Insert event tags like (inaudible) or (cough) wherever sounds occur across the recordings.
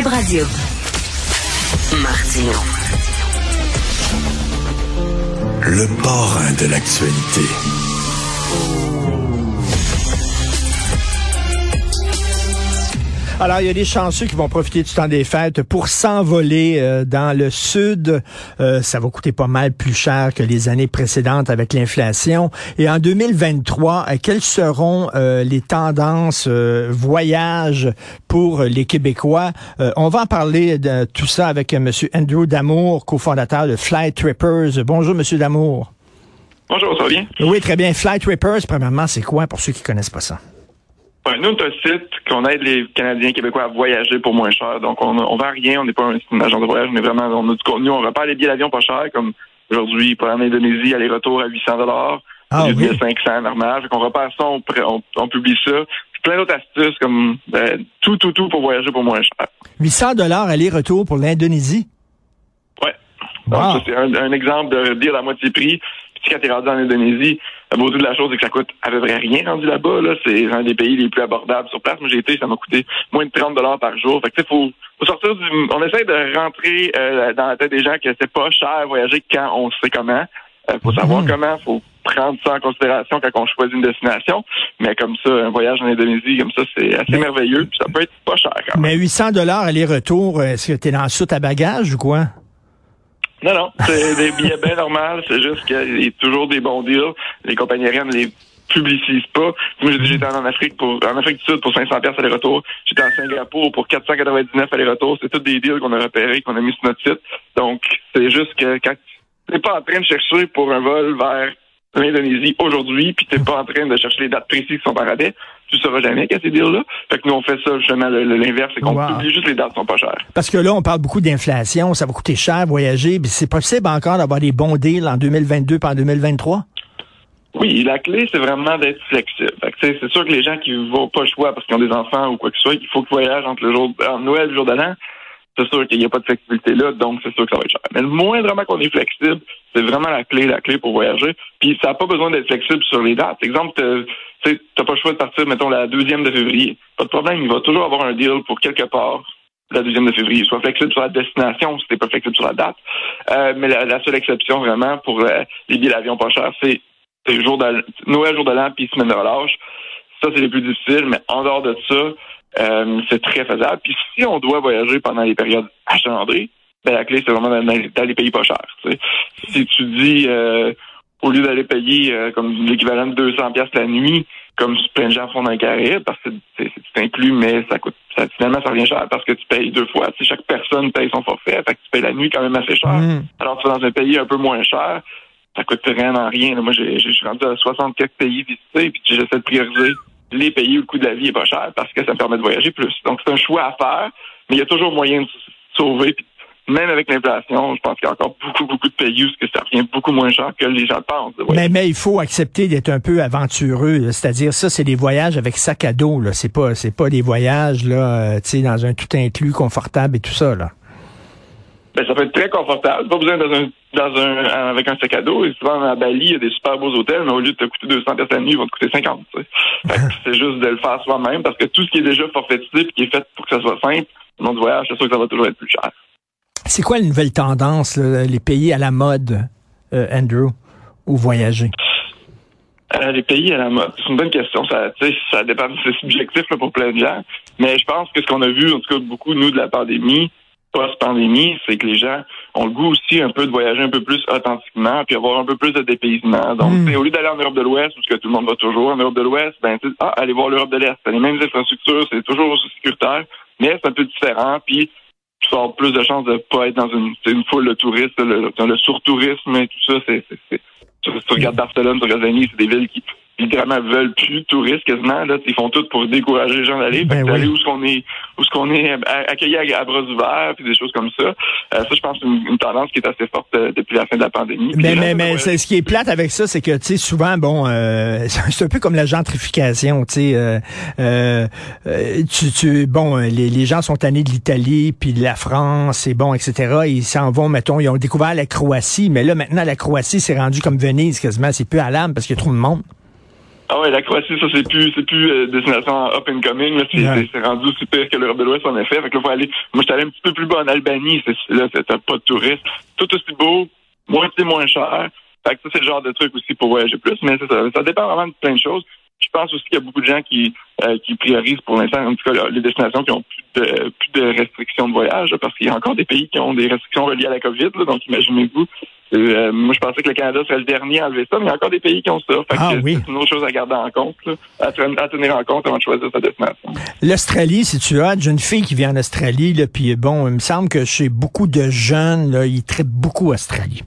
Cube Radio. Martino. Le parrain de l'actualité. Alors, il y a des chanceux qui vont profiter du temps des fêtes pour s'envoler euh, dans le sud. Euh, ça va coûter pas mal plus cher que les années précédentes avec l'inflation. Et en 2023, euh, quelles seront les tendances voyage pour les Québécois? on va en parler de tout ça avec M. Andrew Damour, cofondateur de Fly Trippers. Bonjour, M. Damour. Bonjour, ça va bien? Oui, très bien. Fly Trippers, premièrement, c'est quoi pour ceux qui connaissent pas ça? Ouais, nous, on un site qu'on aide les Canadiens québécois à voyager pour moins cher. Donc, on, on vend rien, on n'est pas un, agent de voyage, on est vraiment, on a du contenu, on repart les billets d'avion pas cher, comme aujourd'hui, pour en Indonésie, aller-retour à 800 dollars. Ah, oui? 500 normal. Fait qu'on repart ça, on, on, publie ça. Plein d'autres astuces, comme ben, tout, tout, tout pour voyager pour moins cher. 800 dollars aller-retour pour l'Indonésie? Ouais. Donc, ça, c'est un, un, exemple de deal à moitié prix. Puis quand t'es rendu en Indonésie, la beauté de la chose, c'est que ça coûte à peu près rien rendu là-bas. Là. C'est un des pays les plus abordables sur place. Moi, j'ai été, ça m'a coûté moins de 30 dollars par jour. Fait que, faut, faut sortir du... On essaie de rentrer euh, dans la tête des gens que c'est pas cher voyager quand on sait comment. Euh, faut savoir mhm. comment, faut prendre ça en considération quand on choisit une destination. Mais comme ça, un voyage en Indonésie, comme ça, c'est assez merveilleux. Puis ça peut être pas cher quand même. Mais 800 dollars aller-retour, est-ce que tu es dans le soute à bagages ou quoi? Non, non, c'est des billets bien normaux. C'est juste qu'il y a toujours des bons deals. Les compagnies aériennes les publicisent pas. Moi, j'étais en Afrique pour en Afrique du Sud pour 500 pièces aller-retour. J'étais en Singapour pour 499 aller-retour. C'est tous des deals qu'on a repérés, qu'on a mis sur notre site. Donc, c'est juste que quand tu n'es pas en train de chercher pour un vol vers l'Indonésie aujourd'hui, puis t'es pas en train de chercher les dates précises qui sont par rabais, tu sauras jamais qu'à ces deals-là. Fait que nous, on fait ça, justement, l'inverse, c'est qu'on publie juste les dates qui sont pas chères. Parce que là, on parle beaucoup d'inflation, ça va coûter cher voyager, mais c'est possible encore d'avoir des bons deals en 2022 pas en 2023? Oui, la clé, c'est vraiment d'être flexible. C'est sûr que les gens qui vont pas le choix parce qu'ils ont des enfants ou quoi que ce soit, il faut qu'ils voyagent entre le jour, entre Noël et le jour de l'an c'est sûr qu'il n'y a pas de flexibilité là, donc c'est sûr que ça va être cher. Mais le moindrement qu'on est flexible, c'est vraiment la clé, la clé pour voyager. Puis ça n'a pas besoin d'être flexible sur les dates. Exemple, tu n'as pas le choix de partir, mettons, la deuxième de février. Pas de problème, il va toujours avoir un deal pour quelque part la deuxième de février. Soit flexible sur la destination si t'es pas flexible sur la date. Euh, mais la, seule exception vraiment pour euh, les billets d'avion pas chers, c'est Noël, jour de l'an, puis semaine de relâche. Ça, c'est les plus difficiles, mais en dehors de ça, euh, c'est très faisable. Puis si on doit voyager pendant les périodes achalandrées, ben la clé, c'est vraiment d'aller payer pas cher. Si tu dis euh, au lieu d'aller payer euh, comme l'équivalent de 200 pièces la nuit, comme plein de gens font dans le Caraïbe, parce que c'est inclus, mais ça coûte ça, finalement ça revient cher parce que tu payes deux fois. Si chaque personne paye son forfait, fait que tu payes la nuit quand même assez cher. Mm. Alors tu vas dans un pays un peu moins cher, ça coûte rien en rien. Moi, j'ai je suis rendu à 64 pays visités, puis j'essaie de prioriser les pays où le coût de la vie est pas cher parce que ça me permet de voyager plus. Donc, c'est un choix à faire, mais il y a toujours moyen de sauver. même avec l'inflation, je pense qu'il y a encore beaucoup, beaucoup de pays où ça revient beaucoup moins cher que les gens pensent. Mais, mais il faut accepter d'être un peu aventureux. C'est-à-dire, ça, c'est des voyages avec sac à dos. Là. C'est pas, c'est pas des voyages là, euh, dans un tout inclus confortable et tout ça. Là. Ben, ça peut être très confortable. Pas besoin dans un, dans un, avec un sac à dos. Et souvent, à Bali, il y a des super beaux hôtels, mais au lieu de te coûter 200 pièces la nuit, ils vont te coûter 50. (laughs) c'est juste de le faire soi-même parce que tout ce qui est déjà forfaitisé et qui est fait pour que ça soit simple, le de voyage, c'est sûr que ça va toujours être plus cher. C'est quoi la nouvelle tendance, les pays à la mode, euh, Andrew, ou voyager? Euh, les pays à la mode, c'est une bonne question. Ça, ça dépend, c'est subjectif (laughs) là, pour plein de gens. Mais je pense que ce qu'on a vu, en tout cas beaucoup, nous, de la pandémie, post-pandémie, c'est que les gens ont le goût aussi un peu de voyager un peu plus authentiquement, puis avoir un peu plus de dépaysement. Donc, hmm. au lieu d'aller en Europe de l'Ouest, où que tout le monde va toujours en Europe de l'Ouest, ben, ah, allez voir l'Europe de l'Est. C'est les mêmes infrastructures, c'est toujours aussi sécuritaire, mais c'est un peu différent, puis tu as plus de chances de pas être dans une, une foule de touristes, le, dans le surtourisme et tout ça, c'est, tu, regardes Barcelone, tu regardes Venise, c'est des villes qui littéralement veulent plus de touristes quasiment. Là, ils font tout pour décourager les gens d'aller. Ben oui. où ce qu'on est, où ce qu'on est accueilli à, bras ouverts, puis des choses comme ça. Euh, ça, je pense, c'est une, tendance qui est assez forte euh, depuis la fin de la pandémie. Mais, mais, mais ce qui est plate avec ça, c'est que tu sais souvent, bon, euh, (laughs) c'est un peu comme la gentrification. Tu sais, tu, tu, bon, les, les gens sont tannés de l'Italie, puis de la France, et bon, etc. Ils s'en vont, mettons, ils ont découvert la Croatie, mais là maintenant la Croatie s'est rendue comme Venise quasiment, c'est peu à l'âme parce qu'il y a trop de monde. Ah ouais, la Croatie, ça c'est plus c'est plus euh, destination up and coming. Là, c'est, Ouais. c'est rendu aussi pire que l'Europe de l'Ouest en effet. Fait que là, faut aller. Moi, j'étais allé un petit peu plus bas en Albanie. C'est, là, c'est- t'as pas de touristes. Tout aussi beau, moitié moins cher. Fait que ça, c'est le genre de truc aussi pour voyager plus. Mais c'est ça, ça dépend vraiment de plein de choses. Je pense aussi qu'il y a beaucoup de gens qui euh, qui priorisent pour l'instant, en tout cas, les destinations qui ont plus de plus de restrictions de voyage, là, parce qu'il y a encore des pays qui ont des restrictions reliées à la COVID. là. donc, imaginez-vous. Euh, moi, je pensais que le Canada serait le dernier à enlever ça, mais il y a encore des pays qui ont ça. Fait Ah que oui. C'est une autre chose à garder en compte, là, à, ten- à tenir en compte avant de choisir sa destination. L'Australie, si tu as, une fille qui vient en Australie, là, puis bon, il me semble que chez beaucoup de jeunes, là, ils traitent beaucoup Australie.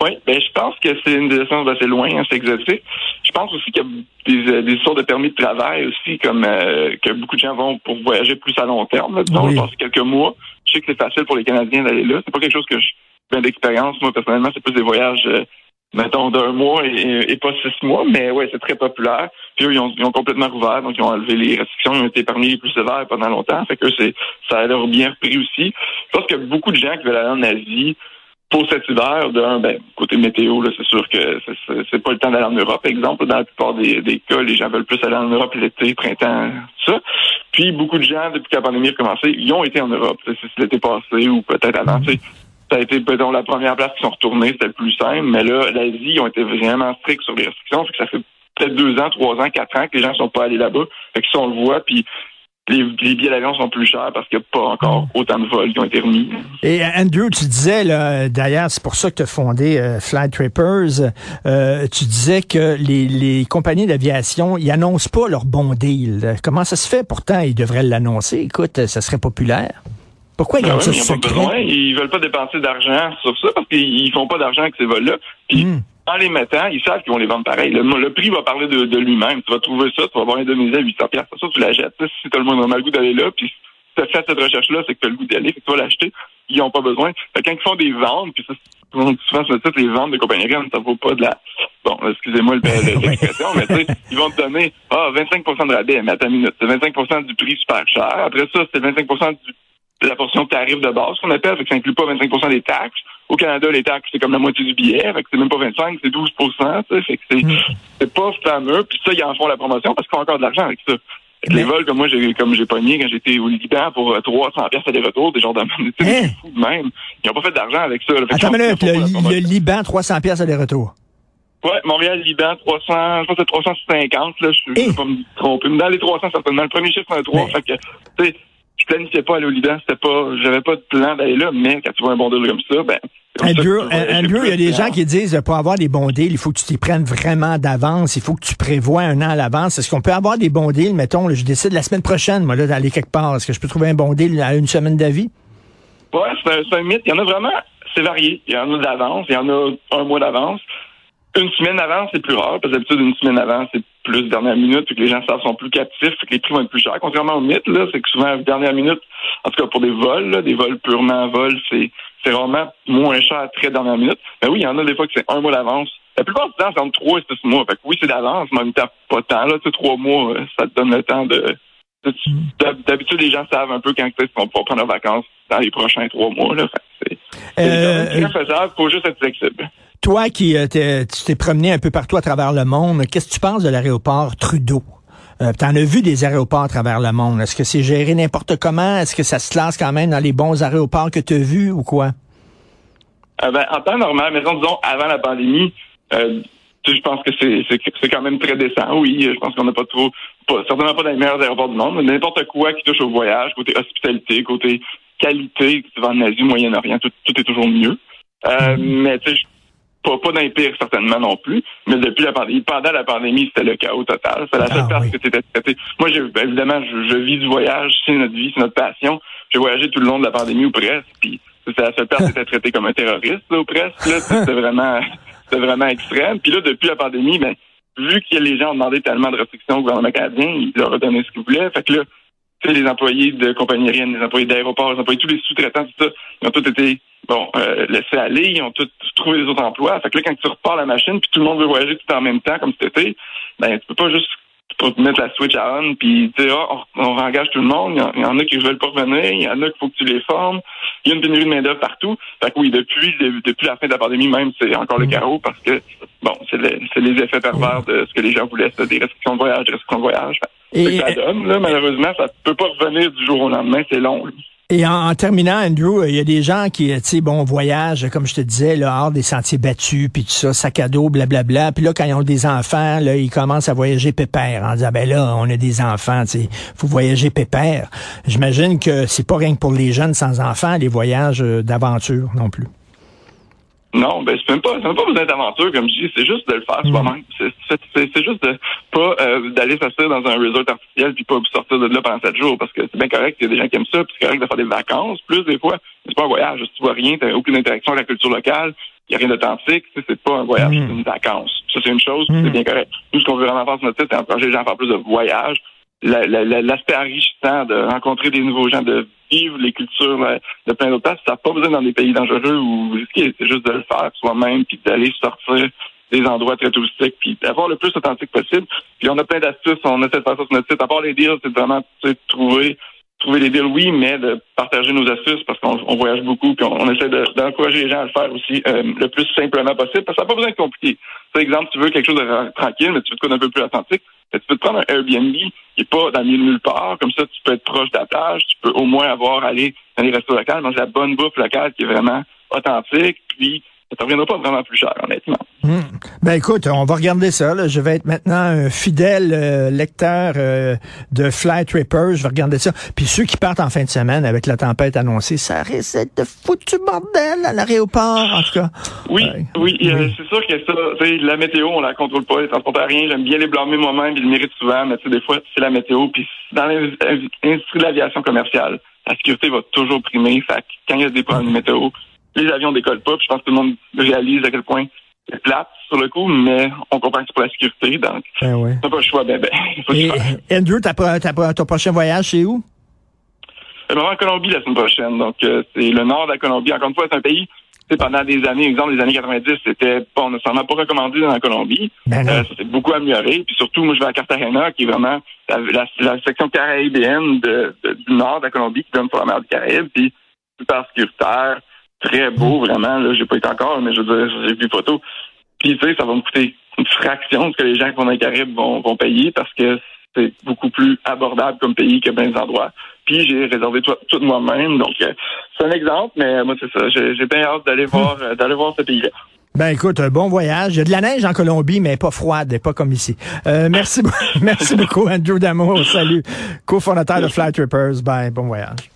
Oui, ben je pense que c'est une destination assez loin, hein, c'est exotique. Je pense aussi qu'il y a des, euh, des histoires de permis de travail aussi, comme euh, que beaucoup de gens vont pour voyager plus à long terme. Là, disons, Oui. passer quelques mois. Je sais que c'est facile pour les Canadiens d'aller là. C'est pas quelque chose que je viens d'expérience. Moi, personnellement, c'est plus des voyages, euh, mettons, d'un mois et, et- pas six mois. Mais ouais, c'est très populaire. Puis eux, ils ont, ils ont complètement rouvert, donc ils ont enlevé les restrictions. Ils ont été parmi les plus sévères pendant longtemps. Fait que c'est ça a leur bien repris aussi. Je pense a beaucoup de gens qui veulent aller en Asie pour cet hiver, d'un, ben, côté météo, là, c'est sûr que c'est- c'est pas le temps d'aller en Europe, exemple. Dans la plupart des, cas, les gens veulent plus aller en Europe l'été, printemps, tout ça. Puis beaucoup de gens, depuis que la pandémie a commencé, ils ont été en Europe. C'est l'été passé ou peut-être avant, ça a été peut-être la première place qui sont retournés, c'était plus simple. Mais là, l'Asie, ils ont été vraiment stricts sur les restrictions. Fait que ça fait peut-être deux ans, trois ans, quatre ans que les gens sont pas allés là-bas. Fait que ça, on le voit, puis les, les billets d'avion sont plus chers parce qu'il n'y a pas encore autant de vols qui ont été remis. Et Andrew, tu disais, là, d'ailleurs, c'est pour ça que tu as fondé euh, Flight Trippers, euh, tu disais que les, les compagnies d'aviation, ils annoncent pas leur bon deal. Comment ça se fait? Pourtant, ils devraient l'annoncer. Écoute, ça serait populaire. Pourquoi ils Ben ça ils n'ont pas besoin. Ils veulent pas dépenser d'argent sur ça parce qu'ils font pas d'argent avec ces vols-là. Puis Hmm. en les mettant, ils savent qu'ils vont les vendre pareil. Le, le prix va parler de, de lui-même. Tu vas trouver ça, tu vas avoir Indonésie à 800 pièces. Ça, tu l'achètes. Si t'as le moins le goût d'aller là, puis si tu as fait cette recherche-là, c'est que tu as le goût d'y aller, fait que tu vas l'acheter. Ils ont pas besoin. Fait quand ils font des ventes, puis ça, tout le monde dit souvent sur le site, les ventes de compagnie aérienne, ça vaut pas de la... Bon, excusez-moi le- le- (laughs) l'expression, mais tu sais, ils vont te donner ah 25% de rabais, mais à ta minute. C'est 25% du prix super cher. Après ça, c'est 25 du la portion de tarif de base qu'on appelle, fait que ça inclut pas 25 des taxes. Au Canada, les taxes, c'est comme la moitié du billet, fait que c'est même pas 25, c'est 12 tu sais, fait que c'est, c'est pas fameux. Puis ça, ils en font la promotion parce qu'ils font encore de l'argent avec ça. Mais- les vols, comme moi, j'ai, comme j'ai pogné quand j'étais au Liban pour euh, 300 pièces aller-retour, des genres de, (laughs) sais, Hein? fous de même. Ils ont pas fait d'argent avec ça. là. Attends ils font le, le. Liban, 300 pièces aller-retour. Ouais, Montréal, Liban, 300, je pense que c'est 350, là, je ne Et- vais pas me tromper. Mais dans les 300, certainement. Le premier chiffre, c'est un 3. Mais- Fait que, tu sais, planifiais pas aller au Liban, c'était pas, j'avais pas de plan d'aller là, mais quand tu vois un bon deal comme ça, ben, ça Andrew, tu Andrew, il y a des gens qui disent, euh, pour avoir des bons deals, il faut que tu t'y prennes vraiment d'avance, il faut que tu prévois un an à l'avance. Est-ce qu'on peut avoir des bons deals, mettons, là, je décide la semaine prochaine, moi, là, d'aller quelque part. Est-ce que je peux trouver un bon deal à une semaine d'avis? Ouais, c'est un, c'est un mythe. Il y en a vraiment, c'est varié. Il y en a d'avance, il y en a un mois d'avance. Une semaine d'avance, c'est plus rare, parce que d'habitude, une semaine d'avance, c'est plus dernière minute, puis que les gens savent sont plus captifs, fait que les prix vont être plus chers. Contrairement au mythe, là, c'est que souvent, dernière minute, en tout cas pour des vols, là, des vols purement vols, c'est, c'est vraiment moins cher à très dernière minute. Mais oui, il y en a des fois que c'est un mois d'avance. La plupart du temps, c'est entre trois et six mois. Fait que oui, c'est d'avance, mais en même temps, pas tant, là. Tu trois mois, euh, ça te donne le temps de, de- d'hab- D'habitude, les gens savent un peu quand ils vont prendre leurs vacances dans les prochains trois mois, là. Fait que c'est, Euh, c'est faisable, faut juste être flexible. Toi qui euh, t'es- tu t'es promené un peu partout à travers le monde, qu'est-ce que tu penses de l'aéroport Trudeau? Euh, T'en as vu des aéroports à travers le monde. Est-ce que c'est géré n'importe comment? Est-ce que ça se classe quand même dans les bons aéroports que tu as vus ou quoi? Euh, ben, en temps normal, mais disons avant la pandémie, euh, je pense que c'est, quand même très décent. Oui, je pense qu'on n'a pas trop, pas, certainement pas dans les meilleurs aéroports du monde, mais n'importe quoi qui touche au voyage, côté hospitalité, côté qualité, que tu vas en Asie, Moyen-Orient, tout, tout est toujours mieux. Euh, mais tu sais, je- pas, pas dans les pires certainement non plus, mais depuis la pandémie, pendant la pandémie, c'était le chaos total. C'est la seule Ah, oui. que c'était traité. Moi, j'ai, ben, évidemment, je, je vis du voyage, c'est notre vie, c'est notre passion. J'ai voyagé tout le long de la pandémie ou presque, puis c'était la seule place qui était (laughs) traitée comme un terroriste, là, ou presque. Là, c'était vraiment, (laughs) c'était vraiment extrême. Puis là, depuis la pandémie, ben, vu que les gens ont demandé tellement de restrictions au gouvernement canadien, il leur a donné ce qu'ils voulaient. Fait que là, tu sais, les employés de compagnies aériennes, les employés d'aéroports, les employés, tous les sous-traitants, tout ça, ils ont tous été, bon, euh, laissés aller, ils ont tous trouvé des autres emplois. Fait que là, quand tu repars la machine, puis tout le monde veut voyager tout en même temps, comme cet été, ben, tu peux pas juste pour mettre la switch à on, puis tu sais, ah, on, on engage tout le monde. Il y, en, a qui veulent pas revenir, il y en a qu'il faut que tu les formes. Il y a une pénurie de main-d'œuvre partout. Fait que oui, depuis, depuis la fin de la pandémie même, c'est encore le mm. carreau parce que bon, c'est les effets pervers de ce que les gens voulaient, des restrictions de voyage, des restrictions de voyage. Et, ça donne, là, malheureusement, ça peut pas revenir du jour au lendemain, c'est long. Et en, terminant, Andrew, il y a des gens qui, tu sais, bon, voyagent, comme je te disais, là, hors des sentiers battus, puis tout ça, sac à dos, blablabla. Puis là, quand ils ont des enfants, là, ils commencent à voyager pépère, en disant, ben là, on a des enfants, tu sais, faut voyager pépère. J'imagine que c'est pas rien que pour les jeunes sans enfants, les voyages euh, d'aventure non plus. Non, ben c'est même pas, c'est même pas besoin d'aventure comme je dis, c'est juste de le faire mm. soi-même. C'est juste de pas euh, d'aller dans un resort artificiel puis pas sortir de là pendant sept jours parce que c'est bien correct, il y a des gens qui aiment ça, puis c'est correct de faire des vacances. Plus des fois, c'est pas un voyage, tu vois rien, t'as aucune interaction avec la culture locale, il y a rien d'authentique, c'est pas un voyage, mm. c'est une vacance. Ça c'est une chose, c'est mm. bien correct. Nous ce qu'on veut vraiment faire sur notre site, c'est encourager les gens à faire plus de voyages l'aspect enrichissant de rencontrer des nouveaux gens, de vivre les cultures de plein d'autres places, ça n'a pas besoin dans des pays dangereux ou. C'est juste de le faire soi-même, puis d'aller sortir des endroits très touristiques, puis d'avoir le plus authentique possible. Puis on a plein d'astuces, on essaie de faire ça sur notre site. À part les deals, c'est vraiment de trouver trouver des deals, oui, mais de partager nos astuces parce qu'on voyage beaucoup, puis on, essaie d'encourager les gens à le faire aussi euh, le plus simplement possible, parce que ça n'a pas besoin de compliqué. Par exemple, tu veux quelque chose de tranquille, mais tu veux te un peu plus authentique, tu peux te prendre un Airbnb qui n'est pas dans le milieu nulle part, comme ça tu peux être proche de la tu peux au moins avoir aller dans les restos locaux, manger la bonne bouffe locale qui est vraiment authentique, puis ça ne reviendra pas vraiment plus cher, honnêtement. Hmm. Ben écoute, on va regarder ça. Là. Je vais être maintenant un fidèle euh, lecteur euh, de Flight Trippers. Je vais regarder ça. Puis ceux qui partent en fin de semaine avec la tempête annoncée, ça risque de foutu bordel à l'aéroport, en tout cas. Oui, oui, euh, c'est sûr que ça, la météo, on la contrôle pas, les transports rien. J'aime bien les blâmer moi-même, ils le méritent souvent, mais des fois, c'est la météo. Puis dans l'industrie de l'aviation commerciale, la sécurité va toujours primer. Fait quand il y a des problèmes de météo, les avions décollent pas. je pense que tout le monde réalise à quel point c'est plate sur le coup, mais on comprend que c'est pour la sécurité. Donc, ben pas le choix. Ben, ben, (laughs) Andrew, ton prochain voyage, c'est où? Je vais en Colombie la semaine prochaine. Donc, euh, c'est le nord de la Colombie. Encore une fois, c'est un pays pendant des années, exemple, les années 90, c'était pas nécessairement pas recommandé dans la Colombie. Ben euh, ça s'est beaucoup amélioré. Puis surtout, moi, je vais à Cartagena, qui est vraiment la, section caribéenne de, du nord de la Colombie, qui donne sur la mer du Caraïbe, puis super sécuritaire, très beau, vraiment. Là, j'ai pas été encore, mais je veux dire, j'ai vu photos. Puis, tu sais, ça va me coûter une fraction de ce que les gens qui vont dans les Caraïbes vont, vont payer parce que c'est beaucoup plus abordable comme pays que bien des endroits. Puis, j'ai réservé tout, tout moi-même. Donc, euh, c'est un exemple, mais moi, c'est ça. J'ai bien hâte d'aller voir, euh, d'aller voir ce pays-là. Ben écoute, bon voyage. Il y a de la neige en Colombie, mais pas froide, pas comme ici. Euh, merci, (laughs) merci beaucoup, Andrew Damour. Salut, cofondateur de Flight Trippers. Bye, bon voyage.